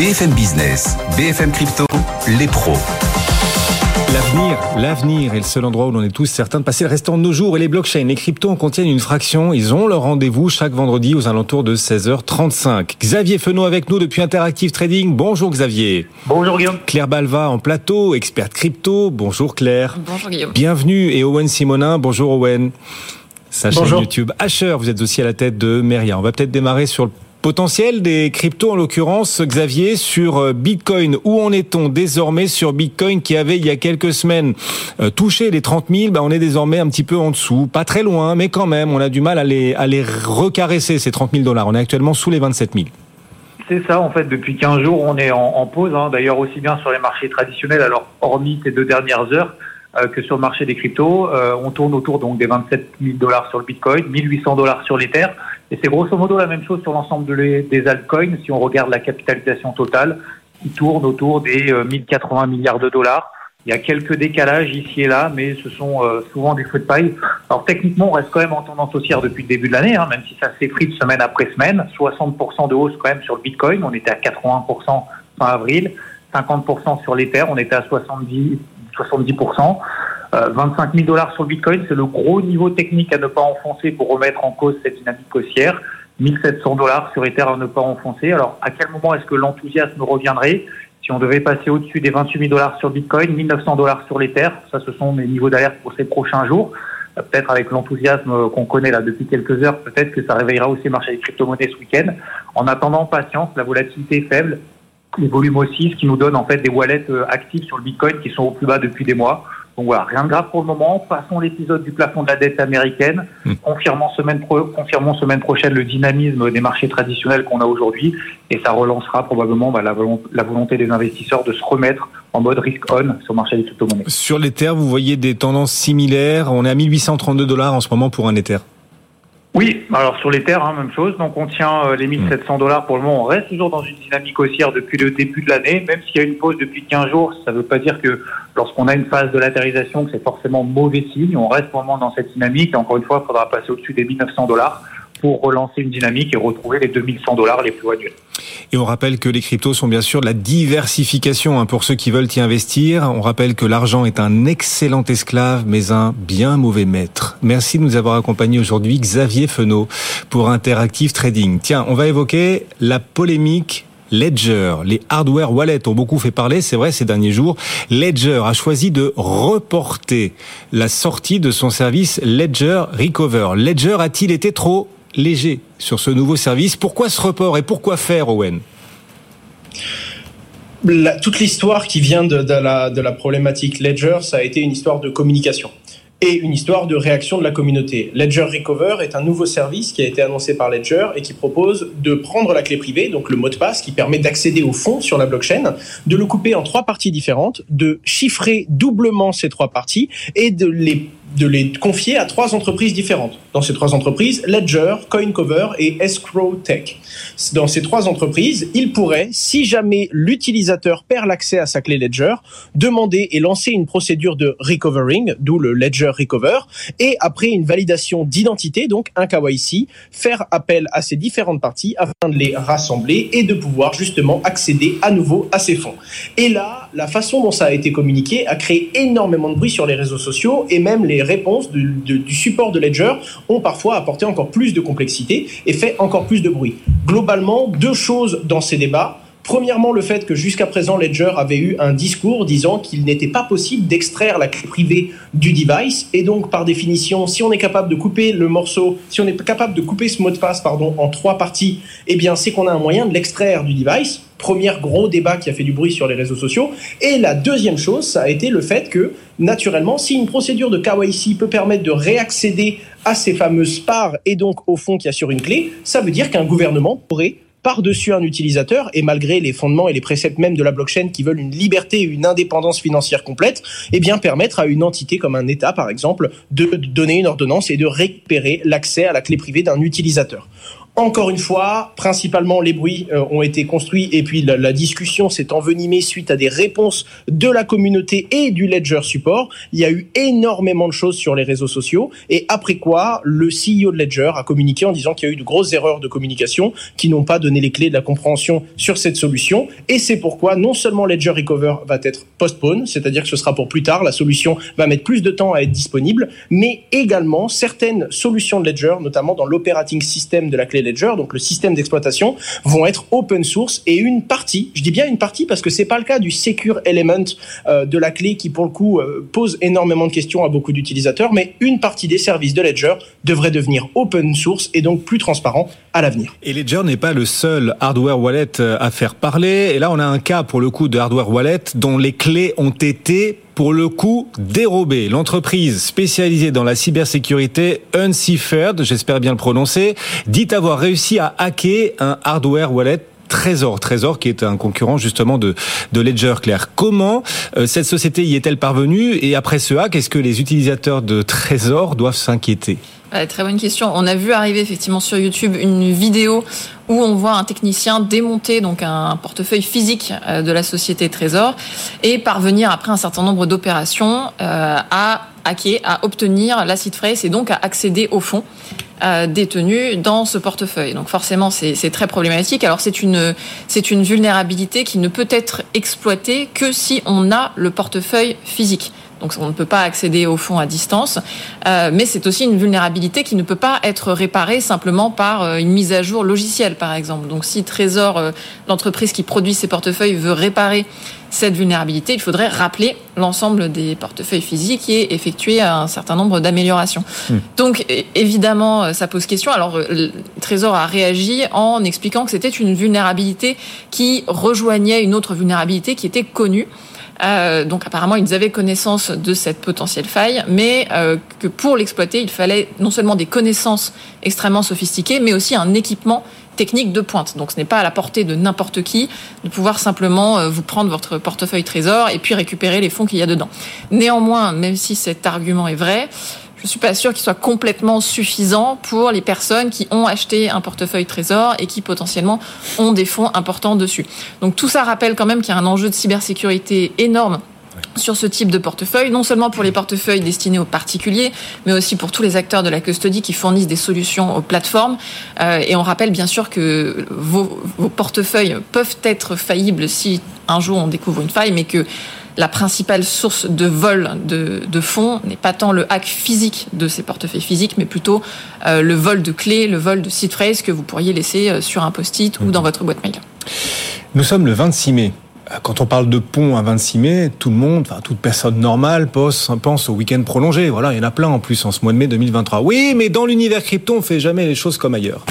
BFM Business, BFM Crypto, les pros. L'avenir, l'avenir est le seul endroit où l'on est tous certains de passer le restant de nos jours. Et les blockchains, les cryptos en contiennent une fraction. Ils ont leur rendez-vous chaque vendredi aux alentours de 16h35. Xavier Fenot avec nous depuis Interactive Trading. Bonjour Xavier. Bonjour Guillaume. Claire Balva en plateau, experte crypto. Bonjour Claire. Bonjour Guillaume. Bienvenue. Et Owen Simonin. Bonjour Owen. Sa chaîne YouTube Asher, vous êtes aussi à la tête de Meria. On va peut-être démarrer sur le potentiel des cryptos, en l'occurrence, Xavier, sur euh, Bitcoin. Où en est-on désormais sur Bitcoin qui avait, il y a quelques semaines, euh, touché les 30 000 ben, On est désormais un petit peu en dessous. Pas très loin, mais quand même, on a du mal à les, à recaresser, ces 30 000 dollars. On est actuellement sous les 27 000. C'est ça, en fait, depuis 15 jours, on est en, pause. Hein. D'ailleurs, aussi bien sur les marchés traditionnels, alors hormis ces deux dernières heures, euh, que sur le marché des cryptos. on tourne autour donc des 27 000 dollars sur le Bitcoin, 1800 dollars sur l'Ether. Et c'est grosso modo la même chose sur l'ensemble des altcoins. Si on regarde la capitalisation totale, qui tourne autour des 1080 euh, milliards de dollars. Il y a quelques décalages ici et là, mais ce sont euh, souvent des feux de paille. Alors techniquement, on reste quand même en tendance haussière depuis le début de l'année, hein, même si ça s'effrite semaine après semaine. 60% de hausse quand même sur le Bitcoin, on était à 80% fin avril, 50% sur l'Ether, on était à 70, 70%. 25 euh, 000 dollars sur le Bitcoin, c'est le gros niveau technique à ne pas enfoncer pour remettre en cause cette dynamique haussière. 1700 dollars sur Ether à ne pas enfoncer. Alors, à quel moment est-ce que l'enthousiasme reviendrait? Si on devait passer au-dessus des 28 000 dollars sur Bitcoin, 1900 dollars sur l'Ether, ça, ce sont mes niveaux d'alerte pour ces prochains jours. Euh, peut-être avec l'enthousiasme qu'on connaît là depuis quelques heures, peut-être que ça réveillera aussi le marché des crypto-monnaies ce week-end. En attendant, patience, la volatilité est faible, les volumes aussi, ce qui nous donne en fait des wallets euh, actifs sur le Bitcoin qui sont au plus bas depuis des mois. Donc voilà, rien de grave pour le moment. Passons l'épisode du plafond de la dette américaine. Hmm. Confirmons, semaine prochaine le dynamisme des marchés traditionnels qu'on a aujourd'hui. Et ça relancera probablement bah, la, volonté des investisseurs de se remettre en mode risk-on sur le marché des crypto-monnaies. Sur l'Ether, vous voyez des tendances similaires. On est à 1832 dollars en ce moment pour un Ether. Oui, alors sur les terres, hein, même chose. Donc on tient euh, les 1700 dollars pour le moment. On reste toujours dans une dynamique haussière depuis le début de l'année. Même s'il y a une pause depuis 15 jours, ça ne veut pas dire que lorsqu'on a une phase de latérisation, que c'est forcément mauvais signe. On reste vraiment dans cette dynamique. Et encore une fois, il faudra passer au-dessus des 1900 dollars pour relancer une dynamique et retrouver les 2100 dollars les plus annuels. Et on rappelle que les cryptos sont bien sûr de la diversification hein, pour ceux qui veulent y investir. On rappelle que l'argent est un excellent esclave, mais un bien mauvais maître. Merci de nous avoir accompagnés aujourd'hui, Xavier Fenot, pour Interactive Trading. Tiens, on va évoquer la polémique Ledger, les hardware wallets ont beaucoup fait parler, c'est vrai, ces derniers jours. Ledger a choisi de reporter la sortie de son service Ledger Recover. Ledger a-t-il été trop léger sur ce nouveau service. Pourquoi ce report et pourquoi faire, Owen? Toute l'histoire qui vient de, la, problématique Ledger, ça a été une histoire de communication et une histoire de réaction de la communauté. Ledger Recover est un nouveau service qui a été annoncé par Ledger et qui propose de prendre la clé privée, donc le mot de passe qui permet d'accéder au fond sur la blockchain, de le couper en trois parties différentes, de chiffrer doublement ces trois parties et de les de les confier à trois entreprises différentes. Dans ces trois entreprises, Ledger, CoinCover et Escrow Tech. Dans ces trois entreprises, il pourrait, si jamais l'utilisateur perd l'accès à sa clé Ledger, demander et lancer une procédure de recovering, d'où le Ledger Recover, et après une validation d'identité, donc un KYC, faire appel à ces différentes parties afin de les rassembler et de pouvoir justement accéder à nouveau à ces fonds. Et là, la façon dont ça a été communiqué a créé énormément de bruit sur les réseaux sociaux et même les réponses du, du, support de Ledger ont parfois apporté encore plus de complexité et fait encore plus de bruit. Globalement, deux choses dans ces débats. Premièrement, le fait que jusqu'à présent, Ledger avait eu un discours disant qu'il n'était pas possible d'extraire la clé privée du device. Et donc, par définition, si on est capable de couper le morceau, si on est capable de couper ce mot de passe, pardon, en trois parties, eh bien, c'est qu'on a un moyen de l'extraire du device. Premier gros débat qui a fait du bruit sur les réseaux sociaux. Et la deuxième chose, ça a été le fait que, naturellement, si une procédure de KYC peut permettre de réaccéder à ces fameuses parts et donc au fond qu'il y a sur une clé, ça veut dire qu'un gouvernement pourrait par-dessus un utilisateur et malgré les fondements et les préceptes même de la blockchain qui veulent une liberté et une indépendance financière complète, eh bien permettre à une entité comme un État par exemple de donner une ordonnance et de récupérer l'accès à la clé privée d'un utilisateur. Encore une fois, principalement les bruits euh, ont été construits et puis la, discussion s'est envenimée suite à des réponses de la communauté et du Ledger Support. Il y a eu énormément de choses sur les réseaux sociaux et après quoi, le CEO de Ledger a communiqué en disant qu'il y a eu de grosses erreurs de communication qui n'ont pas donné les clés de la compréhension sur cette solution et c'est pourquoi non seulement Ledger Recover va être postpone, c'est-à-dire que ce sera pour plus tard, la solution va mettre plus de temps à être disponible, mais également certaines solutions de Ledger, notamment dans l'operating system de la clé Ledger, donc le système d'exploitation, vont être open source et une partie, je dis bien une partie parce que c'est pas le cas du secure element euh, de la clé qui pour le coup euh, pose énormément de questions à beaucoup d'utilisateurs, mais une partie des services de Ledger devrait devenir open source et donc plus transparent Et Ledger n'est pas le seul hardware wallet euh, à faire parler. Et là, on a un cas pour le coup de hardware wallet dont les clés ont été pour le coup dérobé. L'entreprise spécialisée dans la cybersécurité Unciphered, j'espère bien le prononcer, dit avoir réussi à hacker un hardware wallet Trésor, Trésor qui est un concurrent justement de, de Ledger Claire. Comment euh, cette société y est-elle parvenue? Et après ce hack, est-ce que les utilisateurs de Trésor doivent s'inquiéter? Très bonne question. On a vu arriver effectivement sur YouTube une vidéo où on voit un technicien démonter donc un portefeuille physique euh, de la société Trésor et parvenir après un certain nombre d'opérations euh, à hacker, à obtenir l'acid phrase et donc à accéder au fonds euh, détenus dans ce portefeuille. Donc forcément, c'est très problématique. Alors c'est une vulnérabilité qui ne peut être exploitée que si on a le portefeuille physique donc on ne peut pas accéder au fonds à distance. Euh, mais c'est aussi une vulnérabilité qui ne peut pas être réparée simplement par euh, une mise à jour logicielle, par exemple. Donc si Trésor, euh, l'entreprise qui produit ces portefeuilles, veut réparer cette vulnérabilité, il faudrait rappeler l'ensemble des portefeuilles physiques et effectuer un certain nombre d'améliorations. Hmm. Donc évidemment, ça pose question. Alors Trésor a réagi en expliquant que c'était une vulnérabilité qui rejoignait une autre vulnérabilité qui était connue. Euh, donc apparemment, ils avaient connaissance de cette potentielle faille, mais euh, que pour l'exploiter, il fallait non seulement des connaissances extrêmement sophistiquées, mais aussi un équipement technique de pointe. Donc ce n'est pas à la portée de n'importe qui de pouvoir simplement euh, vous prendre votre portefeuille trésor et puis récupérer les fonds qu'il y a dedans. Néanmoins, même si cet argument est vrai, je suis pas sûr qu'il soit complètement suffisant pour les personnes qui ont acheté un portefeuille trésor et qui potentiellement ont des fonds importants dessus. Donc tout ça rappelle quand même qu'il y a un enjeu de cybersécurité énorme sur ce type de portefeuille, non seulement pour les portefeuilles destinés aux particuliers, mais aussi pour tous les acteurs de la custody qui fournissent des solutions aux plateformes. Euh, et on rappelle bien sûr que vos, vos portefeuilles peuvent être faillibles si un jour on découvre une faille, mais que la principale source de vol de, fonds n'est pas tant le hack physique de ces portefeuilles physiques, mais plutôt euh, le vol de clés, le vol de seed phrase que vous pourriez laisser euh, sur un post-it ou dans votre boîte mail. Nous sommes le 26 mai. Quand on parle de pont à 26 mai, tout le monde, enfin toute personne normale pense, au week-end prolongé. Voilà, il y en a plein en plus en ce mois de mai 2023. Oui, mais dans l'univers crypto, on fait jamais les choses comme ailleurs.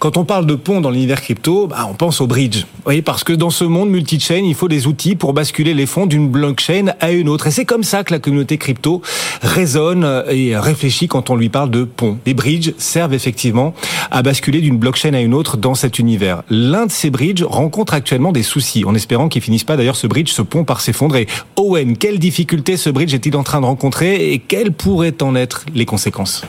Quand on parle de pont dans l'univers crypto, bah, on pense au bridge. Oui, parce que dans ce monde multi-chain, il faut des outils pour basculer les fonds d'une blockchain à une autre. Et c'est comme ça que la communauté crypto raisonne et réfléchit quand on lui parle de pont. Les bridges servent effectivement à basculer d'une blockchain à une autre dans cet univers. L'un de ces bridges rencontre actuellement des soucis, en espérant qu'il pas d'ailleurs ce bridge, ce pont par s'effondrer. Owen, quelles difficultés ce bridge est-il en train de rencontrer et quelles pourraient en être les conséquences?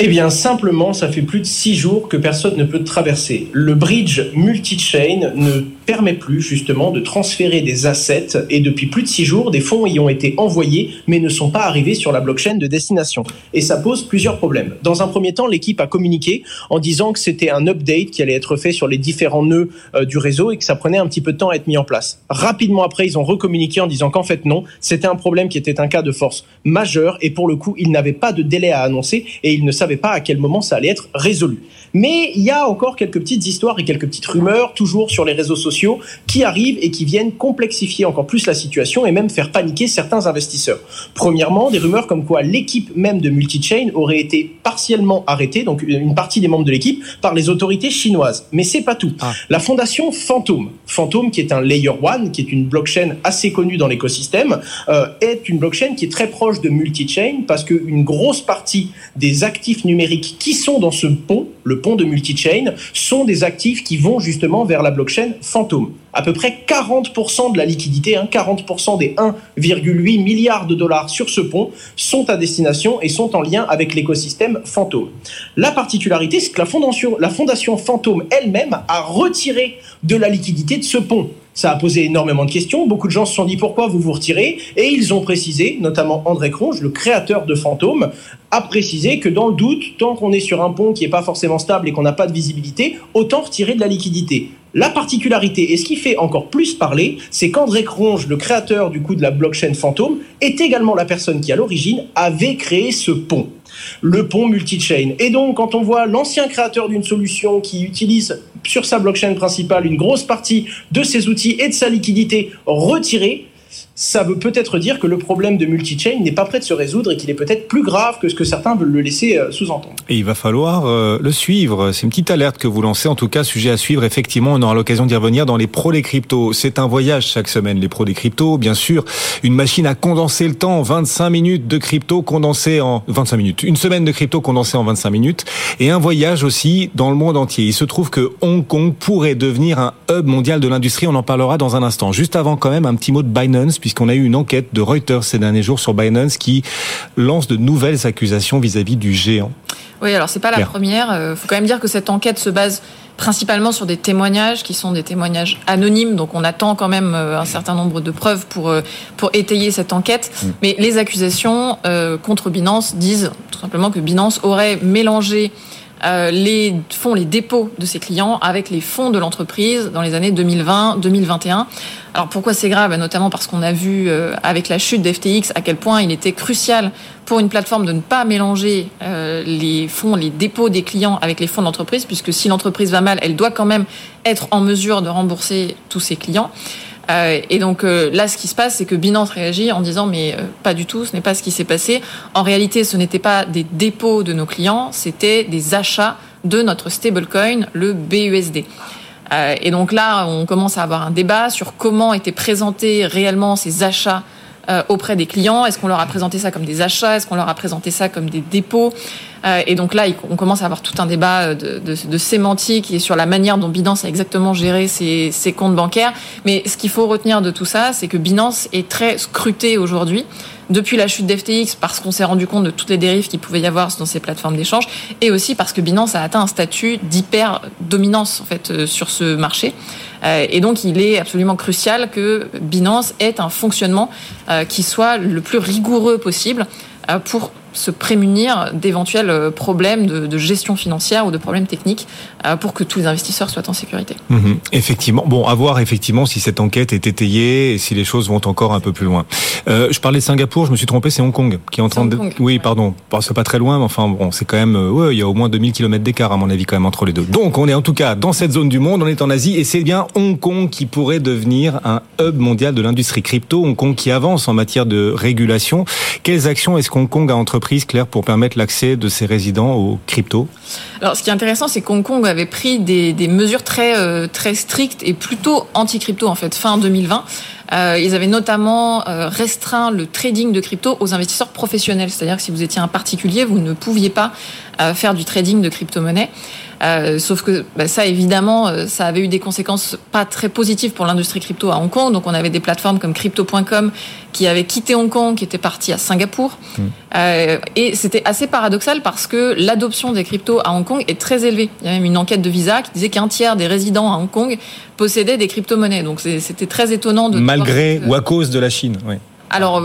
Eh bien, simplement, ça fait plus de six jours que personne ne peut traverser. Le bridge multi-chain ne permet plus, justement, de transférer des assets et depuis plus de six jours, des fonds y ont été envoyés mais ne sont pas arrivés sur la blockchain de destination. Et ça pose plusieurs problèmes. Dans un premier temps, l'équipe a communiqué en disant que c'était un update qui allait être fait sur les différents nœuds euh, du réseau et que ça prenait un petit peu de temps à être mis en place. Rapidement après, ils ont recommuniqué en disant qu'en fait non, c'était un problème qui était un cas de force majeur et pour le coup, ils n'avaient pas de délai à annoncer et ils ne savait pas à quel moment ça allait être résolu. Mais il y a encore quelques petites histoires et quelques petites rumeurs, toujours sur les réseaux sociaux, qui arrivent et qui viennent complexifier encore plus la situation et même faire paniquer certains investisseurs. Premièrement, des rumeurs comme quoi l'équipe même de Multichain aurait été partiellement arrêtée, donc une partie des membres de l'équipe, par les autorités chinoises. Mais c'est pas tout. Ah. La fondation Phantom, Phantom qui est un layer one, qui est une blockchain assez connue dans l'écosystème, euh, est une blockchain qui est très proche de Multichain parce qu'une grosse partie des actifs numériques qui sont dans ce pont le pont de multi-chain, sont des actifs qui vont justement vers la blockchain fantôme. À peu près 40% de la liquidité, 40% hein, des 1,8 milliards de dollars sur ce pont sont à destination et sont en lien avec l'écosystème fantôme. La particularité, c'est que la fondation, la fondation fantôme elle-même a retiré de la liquidité de ce pont. Ça a posé énormément de questions. Beaucoup de gens se sont dit pourquoi vous vous retirez? Et ils ont précisé, notamment André Cronge, le créateur de Fantôme, a précisé que dans le doute, tant qu'on est sur un pont qui n'est pas forcément stable et qu'on n'a pas de visibilité, autant retirer de la liquidité. La particularité, et ce qui fait encore plus parler, c'est qu'André Cronge, le créateur du coup de la blockchain Fantôme, est également la personne qui, à l'origine, avait créé ce pont le pont multi-chain. Et donc, quand on voit l'ancien créateur d'une solution qui utilise sur sa blockchain principale une grosse partie de ses outils et de sa liquidité retirée, ça veut peut-être dire que le problème de multi-chain n'est pas prêt de se résoudre et qu'il est peut-être plus grave que ce que certains veulent le laisser euh, sous-entendre. Et il va falloir euh, le suivre. C'est une petite alerte que vous lancez. En tout cas, sujet à suivre. Effectivement, on aura l'occasion d'y revenir dans les pros des cryptos. C'est un voyage chaque semaine, les pros des cryptos. Bien sûr, une machine à condenser le temps. 25 minutes de crypto condensé en 25 minutes. Une semaine de crypto condensée en 25 minutes. Et un voyage aussi dans le monde entier. Il se trouve que Hong Kong pourrait devenir un hub mondial de l'industrie. On en parlera dans un instant. Juste avant, quand même, un petit mot de Binance puisqu'on a eu une enquête de Reuters ces derniers jours sur Binance qui lance de nouvelles accusations vis-à-vis du géant. Oui, alors c'est pas la première. Il euh, faut quand même dire que cette enquête se base principalement sur des témoignages qui sont des témoignages anonymes. Donc on attend quand même euh, un certain nombre de preuves pour euh, pour étayer cette enquête. Mm. Mais les accusations contre Binance disent tout simplement que Binance aurait mélangé les fonds, les dépôts de ses clients avec les fonds de l'entreprise dans les années 2020-2021 alors pourquoi c'est grave? Notamment parce qu'on a vu euh, avec la chute d'FTX à quel point il était crucial pour une plateforme de ne pas mélanger euh, les fonds, les dépôts des clients avec les fonds d'entreprise, puisque si l'entreprise va mal, elle doit quand même être en mesure de rembourser tous ses clients. Euh, et donc là, ce qui se passe, c'est que Binance réagit en disant mais pas du tout, ce n'est pas ce qui s'est passé. En réalité, ce n'était pas des dépôts de nos clients, c'était des achats de notre stablecoin, le BUSD. Euh, et donc là, on commence à avoir un débat sur comment étaient présentés réellement ces achats euh, auprès des clients? Est-ce qu'on leur a présenté ça comme des achats? Est-ce qu'on leur a présenté ça comme des dépôts? Euh, Et donc là, on commence à avoir tout un débat de, de, de sémantique et sur la manière dont Binance a exactement géré ses, comptes bancaires. Mais ce qu'il faut retenir de tout ça, c'est que Binance est très scruté aujourd'hui depuis la chute d'FTX parce qu'on s'est rendu compte de toutes les dérives qu'il pouvait y avoir dans ces plateformes d'échange et aussi parce que Binance a atteint un statut d'hyper dominance en fait euh, sur ce marché euh, et donc il est absolument crucial que Binance ait un fonctionnement euh, qui soit le plus rigoureux possible pour se prémunir d'éventuels euh, problèmes de, gestion financière ou de problèmes techniques euh, pour que tous les investisseurs soient en sécurité. Mhm. effectivement. Bon, à voir effectivement si cette enquête est étayée et si les choses vont encore un peu plus loin. Euh, je parlais de Singapour, je me suis trompé, c'est Hong Kong qui est en train de... oui, pardon. c'est pas très loin, mais enfin bon, c'est quand même... ouais, il y a au moins 2000 km d'écart à mon avis quand même entre les deux. Donc on est en tout cas dans cette zone du monde, on est en Asie et c'est bien Hong Kong qui pourrait devenir un hub mondial de l'industrie crypto. Hong Kong qui avance en matière de régulation. Quelles actions est-ce qu'Hong Kong a entrepris prise, Claire, pour permettre l'accès de ses résidents aux cryptos Alors, ce qui est intéressant, c'est qu'Hong Kong avait pris des, mesures très, euh, très strictes et plutôt anti-crypto, en fait, fin 2020. Euh, ils avaient notamment euh, restreint le trading de crypto aux investisseurs professionnels. C'est-à-dire que si vous étiez un particulier, vous ne pouviez pas faire du trading de crypto-monnaie. Euh, sauf que bah, ça, évidemment, euh, ça avait eu des conséquences pas très positives pour l'industrie crypto à Hong Kong. Donc, on avait des plateformes comme Crypto.com qui avaient quitté Hong Kong, qui étaient partis à Singapour. Mmh. Euh, et c'était assez paradoxal parce que l'adoption des cryptos à Hong Kong est très élevée. Il y a même une enquête de Visa qui disait qu'un tiers des résidents à Hong Kong possédaient des crypto-monnaies. Donc, c'était très étonnant de... Malgré ou à cause de la Chine, oui. Alors,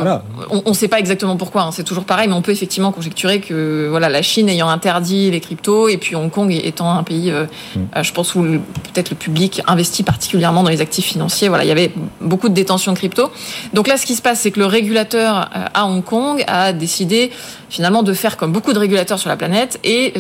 on ne sait pas exactement pourquoi. Hein, c'est toujours pareil, mais on peut effectivement conjecturer que voilà, la Chine ayant interdit les cryptos et puis Hong Kong étant un pays, euh, mm. euh, je pense où peut-être le public investit particulièrement dans les actifs financiers. Voilà, il y avait beaucoup de détention de crypto. Donc là, ce qui se passe, c'est que le régulateur euh, à Hong Kong a décidé finalement de faire comme beaucoup de régulateurs sur la planète et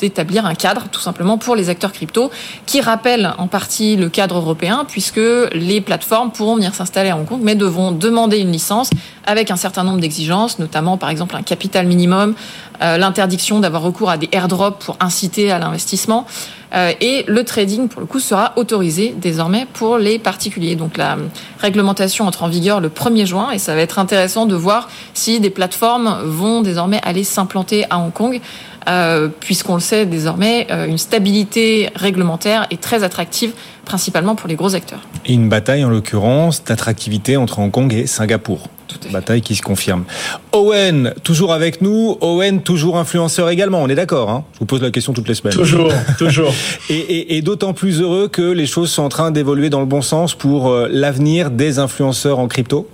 d'établir un cadre tout simplement pour les acteurs crypto qui rappelle en partie le cadre européen puisque les plateformes pourront venir s'installer à Hong Kong mais devront demander une licence avec un certain nombre d'exigences, notamment par exemple un capital minimum, euh, l'interdiction d'avoir recours à des airdrops pour inciter à l'investissement. Euh, et le trading, pour le coup, sera autorisé désormais pour les particuliers. Donc la réglementation entre en vigueur le 1er juin et ça va être intéressant de voir si des plateformes vont désormais aller s'implanter à Hong Kong euh, puisqu'on le sait désormais, euh, une stabilité réglementaire est très attractive, principalement pour les gros acteurs. Et une bataille, en l'occurrence, d'attractivité entre Hong Kong et Singapour. Bataille qui se confirme. Owen, toujours avec nous. Owen, toujours influenceur également. On est d'accord, hein? Je vous pose la question toutes les semaines. Toujours, toujours. et, et, et d'autant plus heureux que les choses sont en train d'évoluer dans le bon sens pour euh, l'avenir des influenceurs en crypto?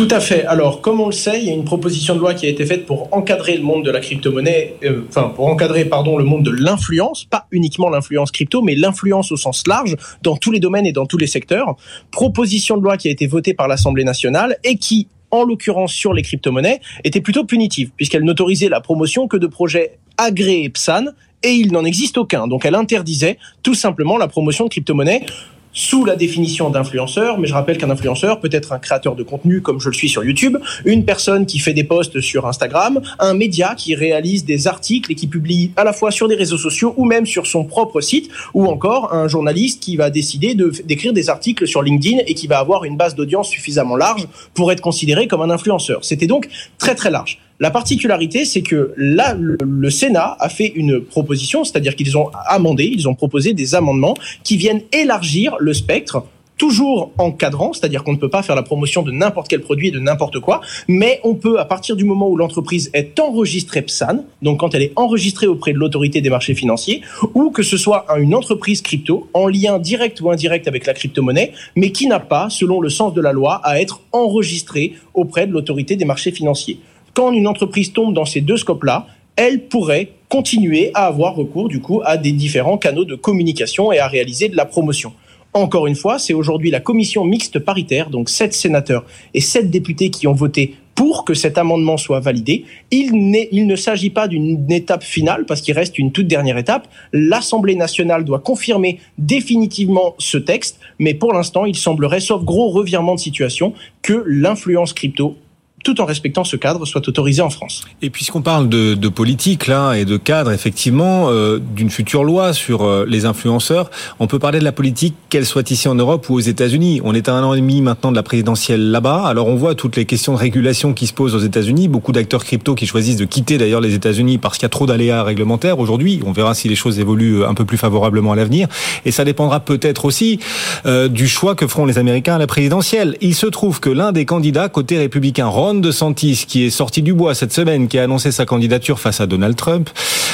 Tout à fait. Alors, comme on le sait, il y a une proposition de loi qui a été faite pour encadrer le monde de la crypto-monnaie, euh, enfin pour encadrer, pardon, le monde de l'influence, pas uniquement l'influence crypto, mais l'influence au sens large dans tous les domaines et dans tous les secteurs. Proposition de loi qui a été votée par l'Assemblée nationale et qui en l'occurrence sur les crypto-monnaies, était plutôt punitive, puisqu'elle n'autorisait la promotion que de projets agréés PSAN, et il n'en existe aucun. Donc elle interdisait tout simplement la promotion de crypto-monnaies sous la définition d'influenceur, mais je rappelle qu'un influenceur peut être un créateur de contenu comme je le suis sur YouTube, une personne qui fait des posts sur Instagram, un média qui réalise des articles et qui publie à la fois sur des réseaux sociaux ou même sur son propre site, ou encore un journaliste qui va décider de d'écrire des articles sur LinkedIn et qui va avoir une base d'audience suffisamment large pour être considéré comme un influenceur. C'était donc très très large. La particularité, c'est que là, le, Sénat a fait une proposition, c'est-à-dire qu'ils ont amendé, ils ont proposé des amendements qui viennent élargir le spectre toujours encadrant, c'est-à-dire qu'on ne peut pas faire la promotion de n'importe quel produit et de n'importe quoi, mais on peut, à partir du moment où l'entreprise est enregistrée PSAN, donc quand elle est enregistrée auprès de l'autorité des marchés financiers, ou que ce soit une entreprise crypto en lien direct ou indirect avec la crypto-monnaie, mais qui n'a pas, selon le sens de la loi, à être enregistrée auprès de l'autorité des marchés financiers quand une entreprise tombe dans ces deux scopes-là, elle pourrait continuer à avoir recours du coup à des différents canaux de communication et à réaliser de la promotion. Encore une fois, c'est aujourd'hui la commission mixte paritaire, donc sept sénateurs et sept députés qui ont voté pour que cet amendement soit validé. Il, il ne s'agit pas d'une étape finale parce qu'il reste une toute dernière étape. L'Assemblée nationale doit confirmer définitivement ce texte, mais pour l'instant, il semblerait, sauf gros revirement de situation, que l'influence crypto tout en respectant ce cadre, soit autorisé en France. Et puisqu'on parle de, de, politique là et de cadre, effectivement, euh, d'une future loi sur euh, les influenceurs, on peut parler de la politique, qu'elle soit ici en Europe ou aux États-Unis. On est à un an et demi maintenant de la présidentielle là-bas. Alors on voit toutes les questions de régulation qui se posent aux États-Unis. Beaucoup d'acteurs crypto qui choisissent de quitter d'ailleurs les États-Unis parce qu'il y a trop d'aléas réglementaires aujourd'hui. On verra si les choses évoluent un peu plus favorablement à l'avenir. Et ça dépendra peut-être aussi euh, du choix que feront les Américains à la présidentielle. Il se trouve que l'un des candidats côté républicain, Ron DeSantis, qui est sorti du bois cette semaine, qui a annoncé sa candidature face à Donald Trump,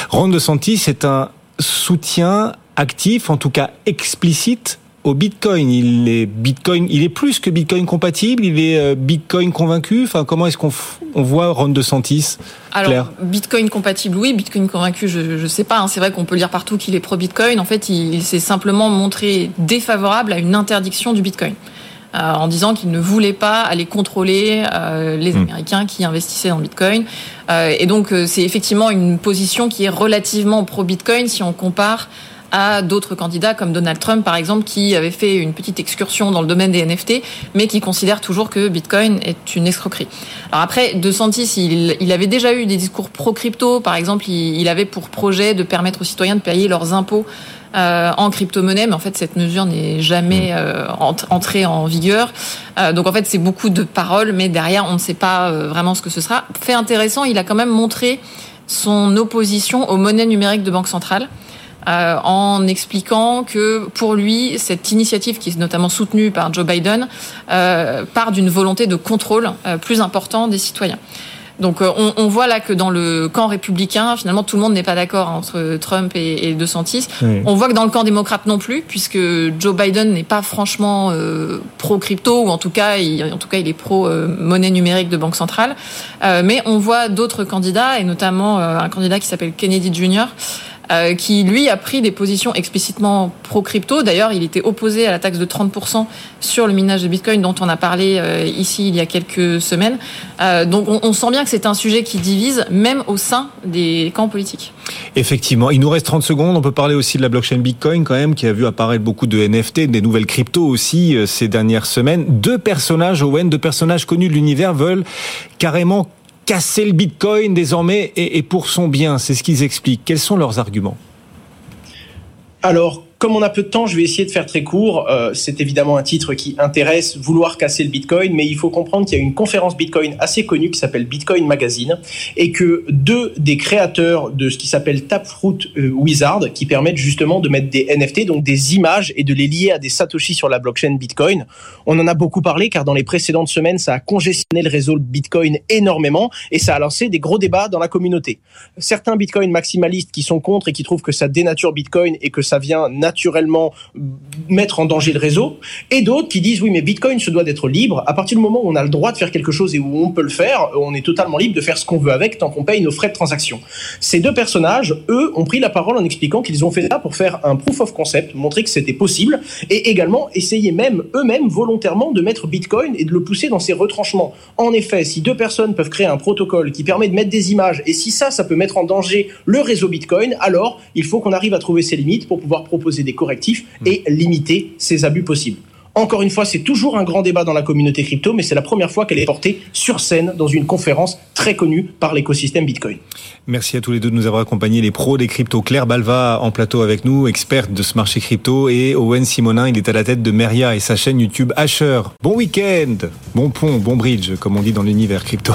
Ron DeSantis est un soutien actif, en tout cas explicite, au Bitcoin. Il est Bitcoin, il est plus que Bitcoin compatible, il est euh, Bitcoin convaincu. Enfin, comment est-ce qu'on on voit Ron DeSantis alors, Bitcoin compatible, oui. Bitcoin convaincu, je ne sais pas. Hein. C'est vrai qu'on peut lire partout qu'il est pro-Bitcoin. En fait, il s'est simplement montré défavorable à une interdiction du Bitcoin. Euh, en disant qu'il ne voulait pas aller contrôler euh, les hmm. Américains qui investissaient dans Bitcoin. Euh, et donc c'est effectivement une position qui est relativement pro-Bitcoin si on compare à d'autres candidats comme Donald Trump par exemple qui avait fait une petite excursion dans le domaine des NFT mais qui considère toujours que Bitcoin est une escroquerie. Alors après DeSantis il, il avait déjà eu des discours pro-crypto par exemple il, il, avait pour projet de permettre aux citoyens de payer leurs impôts euh, en crypto-monnaie, mais en fait cette mesure n'est jamais mm. euh, entrée en vigueur. Euh, donc en fait c'est beaucoup de paroles, mais derrière on ne sait pas vraiment ce que ce sera. Fait intéressant, il a quand même montré son opposition aux monnaies numériques de banque centrale. Euh, en expliquant que pour lui, cette initiative, qui est notamment soutenue par Joe Biden, euh, part d'une volonté de contrôle euh, plus important des citoyens. Donc euh, on, on, voit là que dans le camp républicain, finalement, tout le monde n'est pas d'accord entre Trump et, et DeSantis. On voit que dans le camp démocrate non plus, puisque Joe Biden n'est pas franchement euh, pro crypto, ou en tout cas, il, en tout cas, il est pro euh, monnaie numérique de banque centrale. mais on voit d'autres candidats, et notamment un candidat qui s'appelle Kennedy Jr. Euh, qui lui a pris des positions explicitement pro-crypto. D'ailleurs, il était opposé à la taxe de 30% sur le minage de Bitcoin dont on a parlé euh, ici il y a quelques semaines. Euh, donc on, on, sent bien que c'est un sujet qui divise même au sein des camps politiques. Effectivement, il nous reste 30 secondes. On peut parler aussi de la blockchain Bitcoin quand même, qui a vu apparaître beaucoup de NFT, des nouvelles cryptos aussi ces dernières semaines. Deux personnages, Owen, deux personnages connus de l'univers veulent carrément casser le Bitcoin désormais et, pour son bien. C'est ce qu'ils expliquent. Quels sont leurs arguments? Alors, Comme on a peu de temps, je vais essayer de faire très court. Euh, c'est évidemment un titre qui intéresse vouloir casser le Bitcoin, mais il faut comprendre qu'il y a une conférence Bitcoin assez connue qui s'appelle Bitcoin Magazine et que deux des créateurs de ce qui s'appelle Taproot euh, Wizard, qui permettent justement de mettre des NFT, donc des images, et de les lier à des satoshi sur la blockchain Bitcoin. On en a beaucoup parlé car dans les précédentes semaines, ça a congestionné le réseau Bitcoin énormément et ça a lancé des gros débats dans la communauté. Certains Bitcoin maximalistes qui sont contre et qui trouvent que ça dénature Bitcoin et que ça vient naturellement mettre en danger le réseau, et d'autres qui disent oui mais Bitcoin se doit d'être libre. À partir du moment où on a le droit de faire quelque chose et où on peut le faire, on est totalement libre de faire ce qu'on veut avec tant qu'on paye nos frais de transaction. Ces deux personnages, eux, ont pris la parole en expliquant qu'ils ont fait ça pour faire un proof of concept, montrer que c'était possible, et également essayer même eux-mêmes volontairement de mettre Bitcoin et de le pousser dans ses retranchements. En effet, si deux personnes peuvent créer un protocole qui permet de mettre des images, et si ça, ça peut mettre en danger le réseau Bitcoin, alors il faut qu'on arrive à trouver ses limites pour pouvoir proposer des correctifs et limiter ces abus possibles. Encore une fois, c'est toujours un grand débat dans la communauté crypto, mais c'est la première fois qu'elle est portée sur scène dans une conférence très connue par l'écosystème Bitcoin. Merci à tous les deux de nous avoir accompagnés, les pros des cryptos. Claire Balva en plateau avec nous, experte de ce marché crypto, et Owen Simonin, il est à la tête de Meria et sa chaîne YouTube Asher. Bon week-end, bon pont, bon bridge, comme on dit dans l'univers crypto.